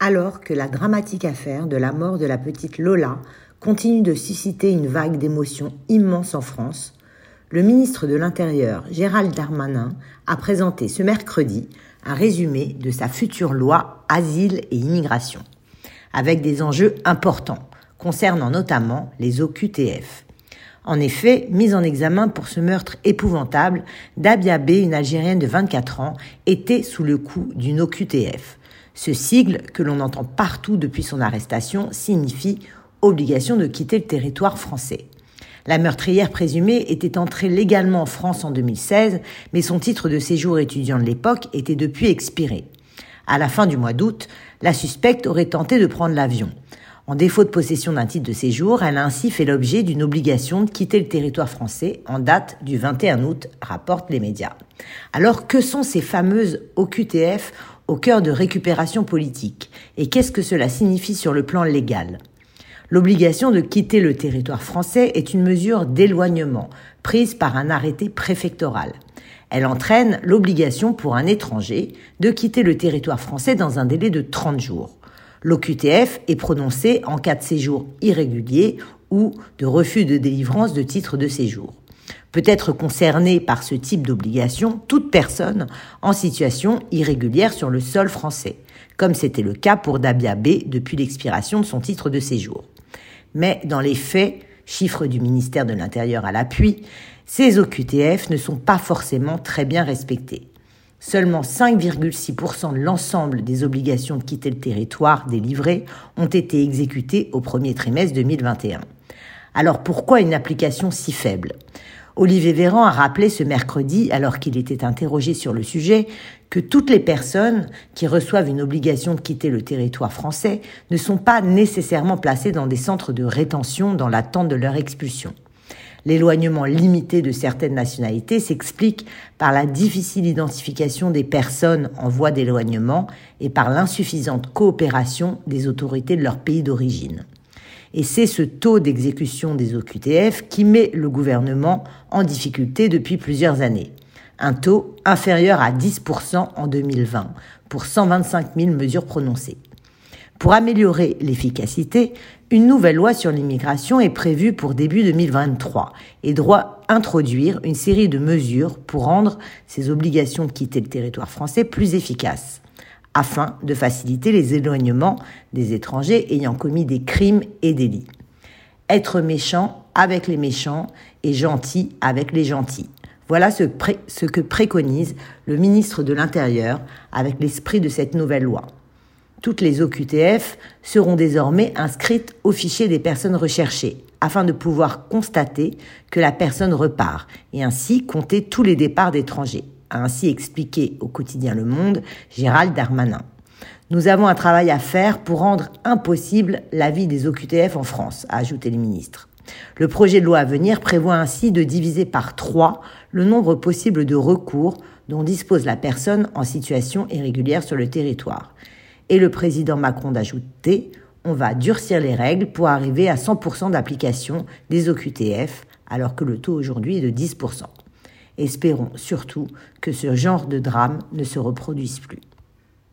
Alors que la dramatique affaire de la mort de la petite Lola continue de susciter une vague d'émotions immense en France, le ministre de l'Intérieur, Gérald Darmanin, a présenté ce mercredi un résumé de sa future loi Asile et Immigration, avec des enjeux importants concernant notamment les OQTF. En effet, mise en examen pour ce meurtre épouvantable, Dabia B, une Algérienne de 24 ans, était sous le coup d'une OQTF. Ce sigle, que l'on entend partout depuis son arrestation, signifie obligation de quitter le territoire français. La meurtrière présumée était entrée légalement en France en 2016, mais son titre de séjour étudiant de l'époque était depuis expiré. À la fin du mois d'août, la suspecte aurait tenté de prendre l'avion. En défaut de possession d'un titre de séjour, elle a ainsi fait l'objet d'une obligation de quitter le territoire français en date du 21 août, rapportent les médias. Alors que sont ces fameuses OQTF au cœur de récupération politique? Et qu'est-ce que cela signifie sur le plan légal? L'obligation de quitter le territoire français est une mesure d'éloignement prise par un arrêté préfectoral. Elle entraîne l'obligation pour un étranger de quitter le territoire français dans un délai de 30 jours. L'OQTF est prononcée en cas de séjour irrégulier ou de refus de délivrance de titre de séjour peut être concernée par ce type d'obligation toute personne en situation irrégulière sur le sol français, comme c'était le cas pour Dabia B depuis l'expiration de son titre de séjour. Mais dans les faits, chiffres du ministère de l'Intérieur à l'appui, ces OQTF ne sont pas forcément très bien respectés. Seulement 5,6% de l'ensemble des obligations de quitter le territoire délivrées ont été exécutées au premier trimestre 2021. Alors pourquoi une application si faible? Olivier Véran a rappelé ce mercredi, alors qu'il était interrogé sur le sujet, que toutes les personnes qui reçoivent une obligation de quitter le territoire français ne sont pas nécessairement placées dans des centres de rétention dans l'attente de leur expulsion. L'éloignement limité de certaines nationalités s'explique par la difficile identification des personnes en voie d'éloignement et par l'insuffisante coopération des autorités de leur pays d'origine. Et c'est ce taux d'exécution des OQTF qui met le gouvernement en difficulté depuis plusieurs années. Un taux inférieur à 10% en 2020 pour 125 000 mesures prononcées. Pour améliorer l'efficacité, une nouvelle loi sur l'immigration est prévue pour début 2023 et doit introduire une série de mesures pour rendre ces obligations de quitter le territoire français plus efficaces afin de faciliter les éloignements des étrangers ayant commis des crimes et délits. Être méchant avec les méchants et gentil avec les gentils. Voilà ce, ce que préconise le ministre de l'Intérieur avec l'esprit de cette nouvelle loi. Toutes les OQTF seront désormais inscrites au fichier des personnes recherchées afin de pouvoir constater que la personne repart et ainsi compter tous les départs d'étrangers a ainsi expliqué au quotidien Le Monde Gérald Darmanin. Nous avons un travail à faire pour rendre impossible la vie des OQTF en France, a ajouté le ministre. Le projet de loi à venir prévoit ainsi de diviser par trois le nombre possible de recours dont dispose la personne en situation irrégulière sur le territoire. Et le président Macron d'ajouter, on va durcir les règles pour arriver à 100% d'application des OQTF, alors que le taux aujourd'hui est de 10%. Espérons surtout que ce genre de drame ne se reproduise plus.